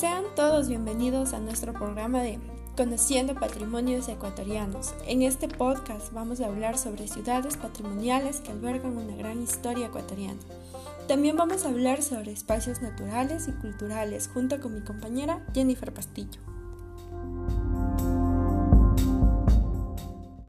Sean todos bienvenidos a nuestro programa de Conociendo Patrimonios Ecuatorianos. En este podcast vamos a hablar sobre ciudades patrimoniales que albergan una gran historia ecuatoriana. También vamos a hablar sobre espacios naturales y culturales junto con mi compañera Jennifer Pastillo.